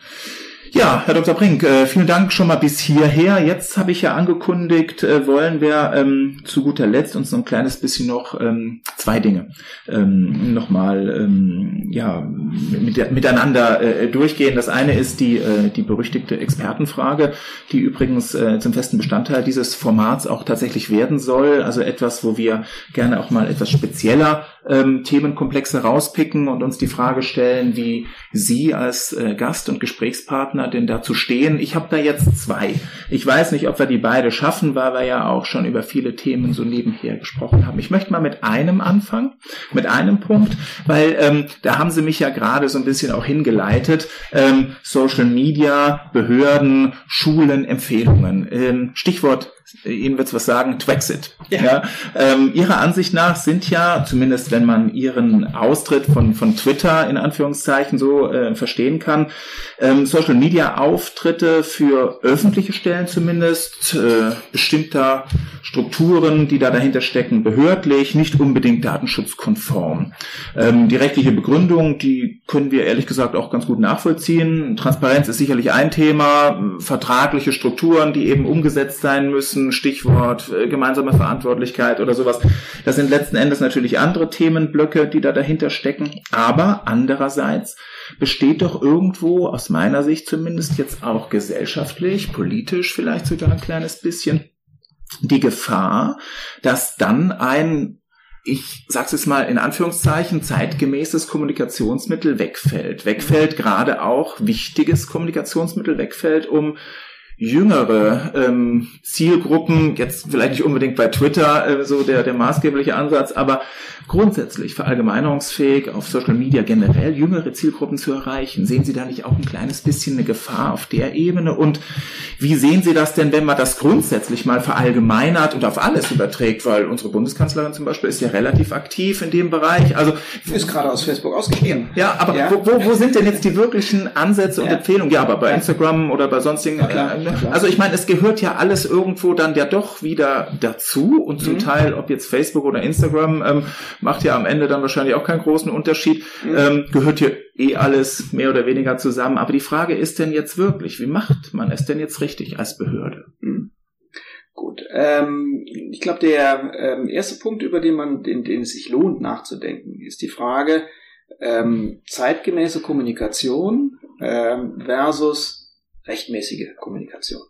Ja, Herr Dr. Brink, äh, vielen Dank schon mal bis hierher. Jetzt habe ich ja angekündigt, äh, wollen wir ähm, zu guter Letzt uns noch ein kleines bisschen noch ähm, zwei Dinge ähm, nochmal ähm, ja, mit, miteinander äh, durchgehen. Das eine ist die, äh, die berüchtigte Expertenfrage, die übrigens äh, zum festen Bestandteil dieses Formats auch tatsächlich werden soll. Also etwas, wo wir gerne auch mal etwas spezieller ähm, Themenkomplexe rauspicken und uns die Frage stellen, wie Sie als äh, Gast und Gesprächspartner denn dazu stehen. Ich habe da jetzt zwei. Ich weiß nicht, ob wir die beide schaffen, weil wir ja auch schon über viele Themen so nebenher gesprochen haben. Ich möchte mal mit einem anfangen, mit einem Punkt, weil ähm, da haben Sie mich ja gerade so ein bisschen auch hingeleitet. Ähm, Social Media, Behörden, Schulen, Empfehlungen. Ähm, Stichwort Ihnen wird's was sagen, Twexit. Ja. ja ähm, ihrer Ansicht nach sind ja, zumindest wenn man Ihren Austritt von, von Twitter in Anführungszeichen so äh, verstehen kann, ähm, Social Media Auftritte für öffentliche Stellen zumindest, äh, bestimmter Strukturen, die da dahinter stecken, behördlich, nicht unbedingt datenschutzkonform. Ähm, die rechtliche Begründung, die können wir ehrlich gesagt auch ganz gut nachvollziehen. Transparenz ist sicherlich ein Thema, vertragliche Strukturen, die eben umgesetzt sein müssen, Stichwort äh, gemeinsame Verantwortlichkeit oder sowas. Das sind letzten Endes natürlich andere Themenblöcke, die da dahinter stecken. Aber andererseits besteht doch irgendwo, aus meiner Sicht zumindest jetzt auch gesellschaftlich, politisch vielleicht sogar ein kleines bisschen, die Gefahr, dass dann ein ich sag's jetzt mal in Anführungszeichen, zeitgemäßes Kommunikationsmittel wegfällt. Wegfällt gerade auch wichtiges Kommunikationsmittel wegfällt, um jüngere ähm, Zielgruppen, jetzt vielleicht nicht unbedingt bei Twitter äh, so der, der maßgebliche Ansatz, aber grundsätzlich verallgemeinerungsfähig auf Social Media generell jüngere Zielgruppen zu erreichen. Sehen Sie da nicht auch ein kleines bisschen eine Gefahr auf der Ebene? Und wie sehen Sie das denn, wenn man das grundsätzlich mal verallgemeinert und auf alles überträgt? Weil unsere Bundeskanzlerin zum Beispiel ist ja relativ aktiv in dem Bereich. Also ist gerade aus Facebook ausgestiegen. Ja, aber ja. Wo, wo, wo sind denn jetzt die wirklichen Ansätze und ja. Empfehlungen? Ja, aber bei Instagram oder bei sonstigen. Äh, also ich meine, es gehört ja alles irgendwo dann ja doch wieder dazu und zum mhm. Teil, ob jetzt Facebook oder Instagram, ähm, macht ja am Ende dann wahrscheinlich auch keinen großen Unterschied, mhm. ähm, gehört hier eh alles mehr oder weniger zusammen. Aber die Frage ist denn jetzt wirklich, wie macht man es denn jetzt richtig als Behörde? Mhm. Gut, ähm, ich glaube, der ähm, erste Punkt, über den man, den, den es sich lohnt nachzudenken, ist die Frage ähm, zeitgemäße Kommunikation ähm, versus rechtmäßige Kommunikation?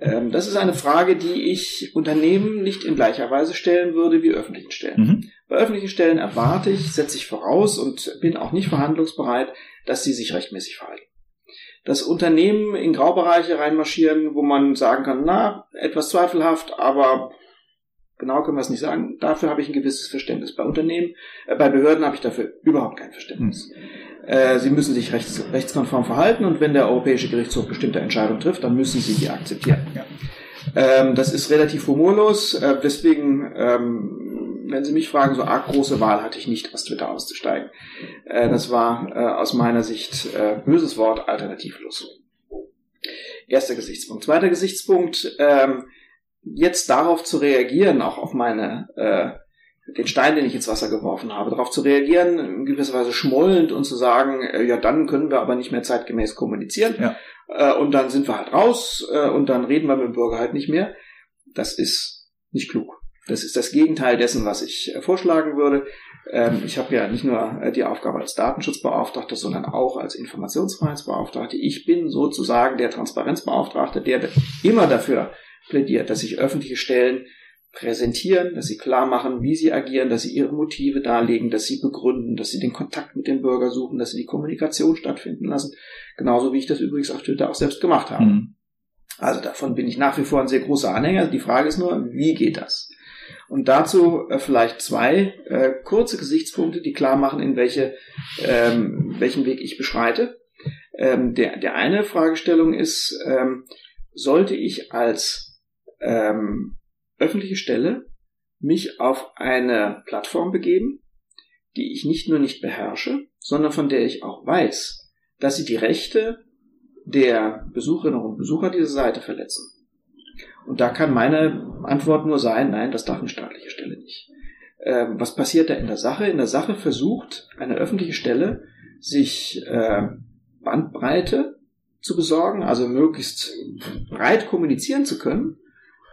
Ähm, das ist eine Frage, die ich Unternehmen nicht in gleicher Weise stellen würde wie öffentlichen Stellen. Mhm. Bei öffentlichen Stellen erwarte ich, setze ich voraus und bin auch nicht verhandlungsbereit, dass sie sich rechtmäßig verhalten. Dass Unternehmen in Graubereiche reinmarschieren, wo man sagen kann, na, etwas zweifelhaft, aber genau können wir es nicht sagen. Dafür habe ich ein gewisses Verständnis. Bei Unternehmen, äh, bei Behörden habe ich dafür überhaupt kein Verständnis. Mhm. Äh, sie müssen sich rechts, rechtskonform verhalten und wenn der Europäische Gerichtshof bestimmte Entscheidungen trifft, dann müssen sie die akzeptieren. Ja. Ähm, das ist relativ humorlos, äh, deswegen, ähm, wenn Sie mich fragen, so arg große Wahl hatte ich nicht, aus Twitter auszusteigen. Äh, das war äh, aus meiner Sicht, äh, böses Wort, alternativlos. Erster Gesichtspunkt. Zweiter Gesichtspunkt, ähm, jetzt darauf zu reagieren, auch auf meine den Stein, den ich ins Wasser geworfen habe, darauf zu reagieren, in gewisser Weise schmollend und zu sagen, äh, ja, dann können wir aber nicht mehr zeitgemäß kommunizieren. Ja. Äh, und dann sind wir halt raus äh, und dann reden wir mit dem Bürger halt nicht mehr. Das ist nicht klug. Das ist das Gegenteil dessen, was ich äh, vorschlagen würde. Ähm, ich habe ja nicht nur äh, die Aufgabe als Datenschutzbeauftragter, sondern auch als Informationsfreiheitsbeauftragte. Ich bin sozusagen der Transparenzbeauftragte, der immer dafür plädiert, dass sich öffentliche Stellen präsentieren, dass sie klar machen, wie sie agieren, dass sie ihre Motive darlegen, dass sie begründen, dass sie den Kontakt mit dem Bürger suchen, dass sie die Kommunikation stattfinden lassen. Genauso wie ich das übrigens auf Twitter auch selbst gemacht habe. Mhm. Also davon bin ich nach wie vor ein sehr großer Anhänger. Die Frage ist nur, wie geht das? Und dazu äh, vielleicht zwei äh, kurze Gesichtspunkte, die klar machen, in welche, ähm, welchen Weg ich beschreite. Ähm, der, der eine Fragestellung ist, ähm, sollte ich als ähm, öffentliche Stelle mich auf eine Plattform begeben, die ich nicht nur nicht beherrsche, sondern von der ich auch weiß, dass sie die Rechte der Besucherinnen und Besucher dieser Seite verletzen. Und da kann meine Antwort nur sein, nein, das darf eine staatliche Stelle nicht. Ähm, was passiert da in der Sache? In der Sache versucht eine öffentliche Stelle, sich äh, Bandbreite zu besorgen, also möglichst breit kommunizieren zu können,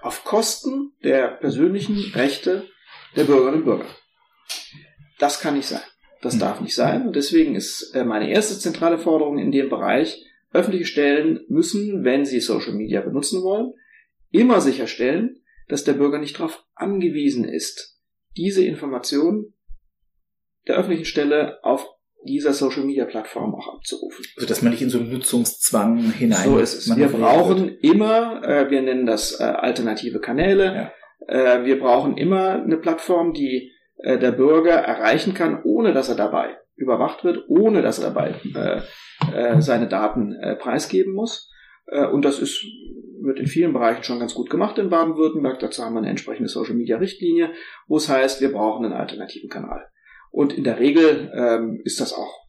auf Kosten der persönlichen Rechte der Bürgerinnen und Bürger. Das kann nicht sein. Das darf nicht sein. Und deswegen ist äh, meine erste zentrale Forderung in dem Bereich, öffentliche Stellen müssen, wenn sie Social Media benutzen wollen, immer sicherstellen, dass der Bürger nicht darauf angewiesen ist, diese Information der öffentlichen Stelle auf dieser Social Media Plattform auch abzurufen. Also dass man nicht in so einen Nutzungszwang hinein. So ist es. Wir brauchen wird. immer, äh, wir nennen das äh, alternative Kanäle. Ja. Äh, wir brauchen immer eine Plattform, die äh, der Bürger erreichen kann, ohne dass er dabei überwacht wird, ohne dass er dabei äh, äh, seine Daten preisgeben muss. Und das ist wird in vielen Bereichen schon ganz gut gemacht in Baden-Württemberg. Dazu haben wir eine entsprechende Social Media Richtlinie, wo es heißt, wir brauchen einen alternativen Kanal. Und in der Regel ähm, ist das auch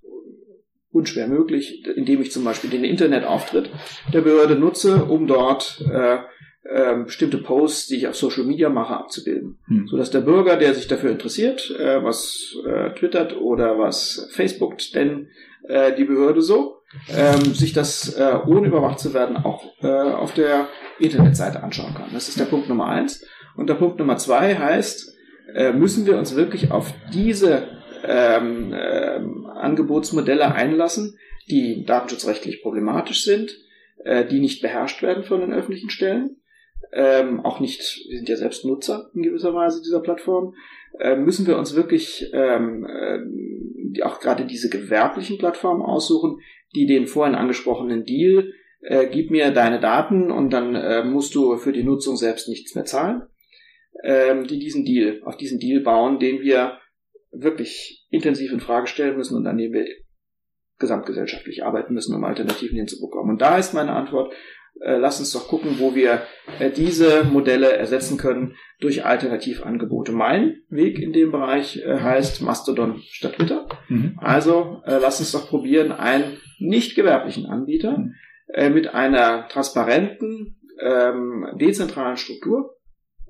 unschwer möglich, indem ich zum Beispiel den Internetauftritt der Behörde nutze, um dort äh, äh, bestimmte Posts, die ich auf Social Media mache, abzubilden. Hm. So dass der Bürger, der sich dafür interessiert, äh, was äh, twittert oder was Facebookt denn äh, die Behörde so, ähm, sich das äh, ohne überwacht zu werden auch äh, auf der Internetseite anschauen kann. Das ist der Punkt Nummer eins. Und der Punkt Nummer zwei heißt, äh, müssen wir uns wirklich auf diese ähm, äh, Angebotsmodelle einlassen, die datenschutzrechtlich problematisch sind, äh, die nicht beherrscht werden von den öffentlichen Stellen, ähm, auch nicht, wir sind ja selbst Nutzer in gewisser Weise dieser Plattform, äh, müssen wir uns wirklich ähm, äh, auch gerade diese gewerblichen Plattformen aussuchen, die den vorhin angesprochenen Deal, äh, gib mir deine Daten und dann äh, musst du für die Nutzung selbst nichts mehr zahlen, ähm, die diesen Deal, auf diesen Deal bauen, den wir wirklich intensiv in Frage stellen müssen und an dem wir gesamtgesellschaftlich arbeiten müssen, um Alternativen hinzubekommen. Und da ist meine Antwort, äh, lass uns doch gucken, wo wir äh, diese Modelle ersetzen können durch Alternativangebote. Mein Weg in dem Bereich äh, heißt Mastodon statt Twitter. Mhm. Also äh, lass uns doch probieren, einen nicht gewerblichen Anbieter mhm. äh, mit einer transparenten, ähm, dezentralen Struktur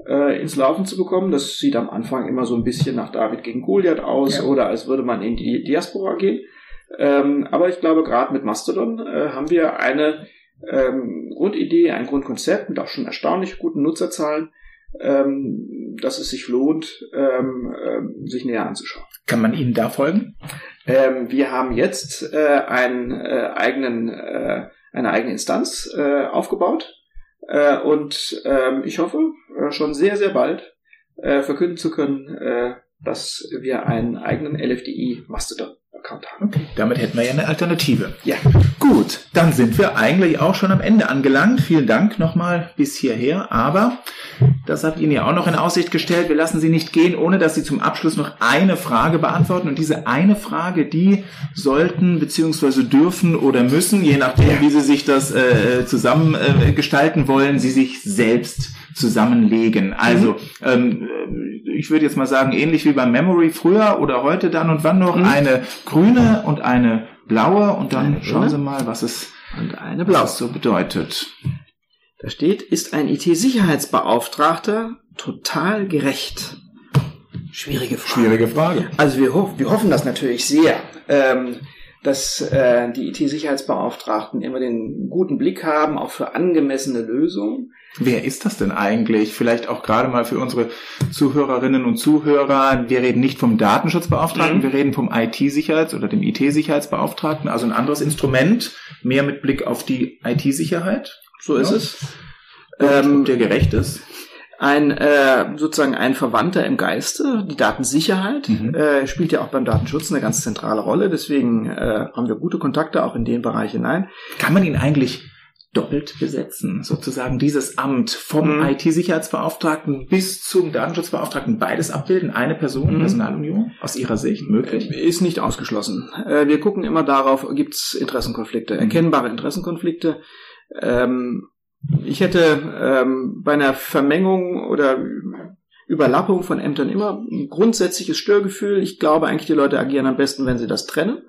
äh, ins Laufen zu bekommen. Das sieht am Anfang immer so ein bisschen nach David gegen Goliath aus ja. oder als würde man in die Diaspora gehen. Ähm, aber ich glaube, gerade mit Mastodon äh, haben wir eine ähm, Grundidee, ein Grundkonzept mit auch schon erstaunlich guten Nutzerzahlen, ähm, dass es sich lohnt, ähm, ähm, sich näher anzuschauen. Kann man Ihnen da folgen? Ähm, wir haben jetzt äh, einen äh, eigenen, äh, eine eigene Instanz äh, aufgebaut äh, und ähm, ich hoffe äh, schon sehr, sehr bald äh, verkünden zu können, äh, dass wir einen eigenen LFDI Account haben. Okay, damit hätten wir ja eine Alternative. Ja. Gut, dann sind wir eigentlich auch schon am Ende angelangt. Vielen Dank nochmal bis hierher. Aber das ich Ihnen ja auch noch in Aussicht gestellt. Wir lassen Sie nicht gehen, ohne dass Sie zum Abschluss noch eine Frage beantworten. Und diese eine Frage, die sollten beziehungsweise dürfen oder müssen, je nachdem, wie Sie sich das äh, zusammen äh, gestalten wollen, Sie sich selbst zusammenlegen. Also mhm. ähm, ich würde jetzt mal sagen, ähnlich wie beim Memory früher oder heute dann und wann noch, mhm. eine grüne und eine blaue und dann eine schauen Sie mal, was es, und eine blaue. so bedeutet. Da steht, ist ein IT-Sicherheitsbeauftragter total gerecht? Schwierige Frage. Schwierige Frage. Also wir, ho wir hoffen das natürlich sehr. Ähm, dass äh, die IT-Sicherheitsbeauftragten immer den guten Blick haben, auch für angemessene Lösungen. Wer ist das denn eigentlich? Vielleicht auch gerade mal für unsere Zuhörerinnen und Zuhörer. Wir reden nicht vom Datenschutzbeauftragten, mhm. wir reden vom IT-Sicherheits- oder dem IT-Sicherheitsbeauftragten, also ein anderes Instrument, mehr mit Blick auf die IT-Sicherheit. So ist ja. es. Ähm, der gerecht ist ein äh, sozusagen ein Verwandter im Geiste. Die Datensicherheit mhm. äh, spielt ja auch beim Datenschutz eine ganz zentrale Rolle. Deswegen äh, haben wir gute Kontakte auch in den Bereich hinein. Kann man ihn eigentlich doppelt besetzen, sozusagen dieses Amt vom mhm. IT-Sicherheitsbeauftragten bis zum Datenschutzbeauftragten beides abbilden, eine Person, mhm. Personalunion, aus Ihrer Sicht möglich? Äh, ist nicht ausgeschlossen. Äh, wir gucken immer darauf, gibt es Interessenkonflikte, mhm. erkennbare Interessenkonflikte. Ähm, ich hätte ähm, bei einer Vermengung oder Überlappung von Ämtern immer ein grundsätzliches Störgefühl. Ich glaube eigentlich, die Leute agieren am besten, wenn sie das trennen.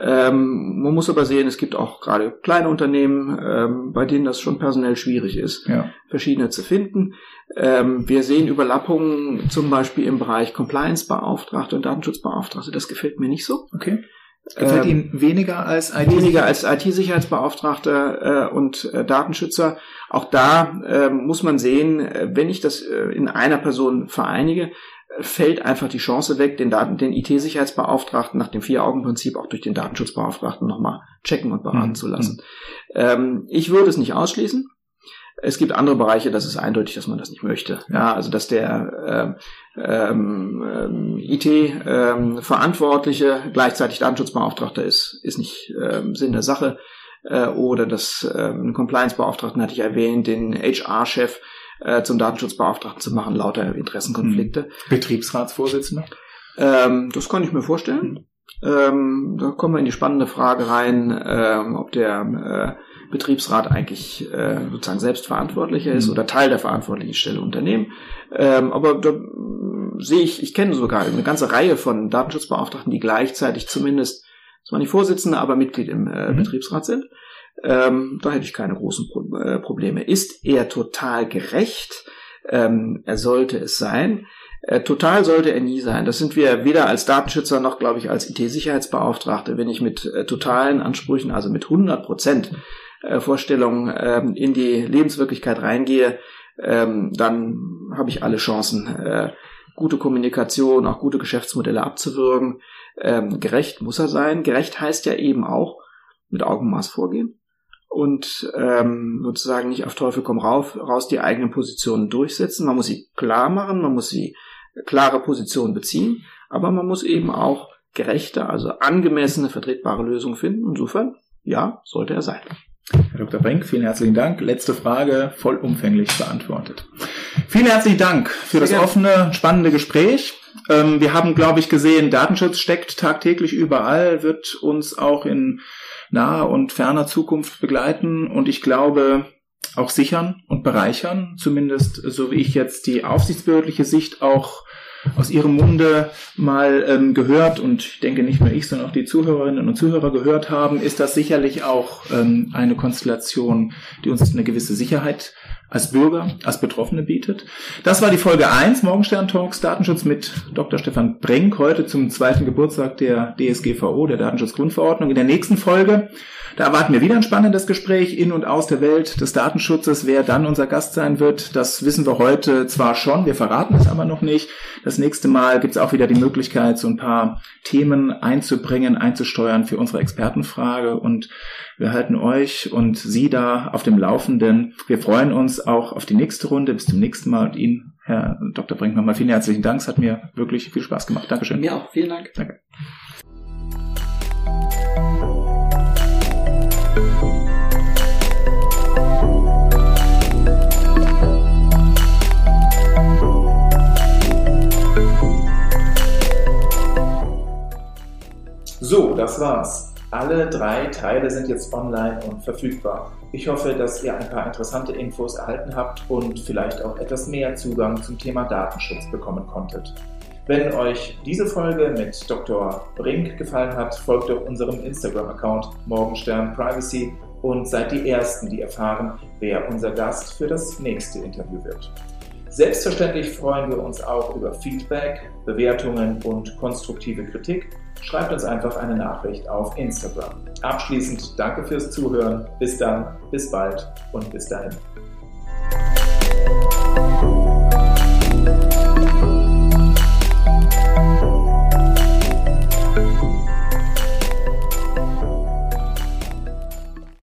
Ähm, man muss aber sehen, es gibt auch gerade kleine Unternehmen, ähm, bei denen das schon personell schwierig ist, ja. verschiedene zu finden. Ähm, wir sehen Überlappungen zum Beispiel im Bereich Compliance-Beauftragte und Datenschutzbeauftragte. Das gefällt mir nicht so. Okay. Gefällt ähm, Ihnen weniger als IT weniger als IT-Sicherheitsbeauftragter äh, und äh, Datenschützer. Auch da äh, muss man sehen, äh, wenn ich das äh, in einer Person vereinige, fällt einfach die Chance weg, den Daten, den IT-Sicherheitsbeauftragten nach dem Vier-Augen-Prinzip auch durch den Datenschutzbeauftragten nochmal checken und beraten mhm. zu lassen. Ähm, ich würde es nicht ausschließen. Es gibt andere Bereiche, das ist eindeutig, dass man das nicht möchte. Ja, also dass der ähm, ähm, IT-Verantwortliche ähm, gleichzeitig Datenschutzbeauftragter ist, ist nicht ähm, Sinn der Sache. Äh, oder das ähm, Compliance-Beauftragten hatte ich erwähnt, den HR-Chef äh, zum Datenschutzbeauftragten zu machen, lauter Interessenkonflikte. Hm. Betriebsratsvorsitzender? Ähm, das kann ich mir vorstellen. Hm. Ähm, da kommen wir in die spannende Frage rein, ähm, ob der äh, Betriebsrat eigentlich äh, sozusagen selbstverantwortlicher ist oder Teil der verantwortlichen Stelle Unternehmen. Ähm, aber da sehe ich, ich kenne sogar eine ganze Reihe von Datenschutzbeauftragten, die gleichzeitig zumindest, zwar nicht Vorsitzende, aber Mitglied im äh, mhm. Betriebsrat sind. ähm, da hätte ich keine großen Pro äh, Probleme. Ist er total gerecht? Ähm, er sollte es sein. Äh, total sollte er nie sein. Das sind wir weder als Datenschützer noch, glaube ich, als IT-Sicherheitsbeauftragte. Wenn ich mit äh, totalen Ansprüchen, also mit 100 Prozent äh, Vorstellungen ähm, in die Lebenswirklichkeit reingehe, ähm, dann habe ich alle Chancen, äh, gute Kommunikation, auch gute Geschäftsmodelle abzuwürgen. Ähm, gerecht muss er sein. Gerecht heißt ja eben auch mit Augenmaß vorgehen und ähm, sozusagen nicht auf Teufel komm rauf, raus die eigenen Positionen durchsetzen. Man muss sie klar machen, man muss sie klare Positionen beziehen, aber man muss eben auch gerechte, also angemessene, vertretbare Lösungen finden. Insofern, ja, sollte er sein. Herr Dr. Brink, vielen herzlichen Dank. Letzte Frage vollumfänglich beantwortet. Vielen herzlichen Dank für das offene, spannende Gespräch. Ähm, wir haben, glaube ich, gesehen, Datenschutz steckt tagtäglich überall, wird uns auch in naher und ferner Zukunft begleiten und ich glaube auch sichern und bereichern, zumindest so wie ich jetzt die aufsichtsbehördliche Sicht auch aus ihrem Munde mal ähm, gehört und ich denke nicht nur ich, sondern auch die Zuhörerinnen und Zuhörer gehört haben, ist das sicherlich auch ähm, eine Konstellation, die uns eine gewisse Sicherheit als Bürger, als Betroffene bietet. Das war die Folge 1 Morgenstern Talks Datenschutz mit Dr. Stefan Brenk heute zum zweiten Geburtstag der DSGVO, der Datenschutzgrundverordnung. In der nächsten Folge da erwarten wir wieder ein spannendes Gespräch in und aus der Welt des Datenschutzes. Wer dann unser Gast sein wird, das wissen wir heute zwar schon, wir verraten es aber noch nicht. Das nächste Mal gibt es auch wieder die Möglichkeit, so ein paar Themen einzubringen, einzusteuern für unsere Expertenfrage. Und wir halten euch und Sie da auf dem Laufenden. Wir freuen uns auch auf die nächste Runde. Bis zum nächsten Mal und Ihnen, Herr Dr. Brink, nochmal vielen herzlichen Dank. Es hat mir wirklich viel Spaß gemacht. Dankeschön. Mir auch. Vielen Dank. Danke. So, das war's. Alle drei Teile sind jetzt online und verfügbar. Ich hoffe, dass ihr ein paar interessante Infos erhalten habt und vielleicht auch etwas mehr Zugang zum Thema Datenschutz bekommen konntet. Wenn euch diese Folge mit Dr. Brink gefallen hat, folgt doch unserem Instagram-Account Morgenstern Privacy und seid die Ersten, die erfahren, wer unser Gast für das nächste Interview wird. Selbstverständlich freuen wir uns auch über Feedback, Bewertungen und konstruktive Kritik. Schreibt uns einfach eine Nachricht auf Instagram. Abschließend danke fürs Zuhören. Bis dann, bis bald und bis dahin.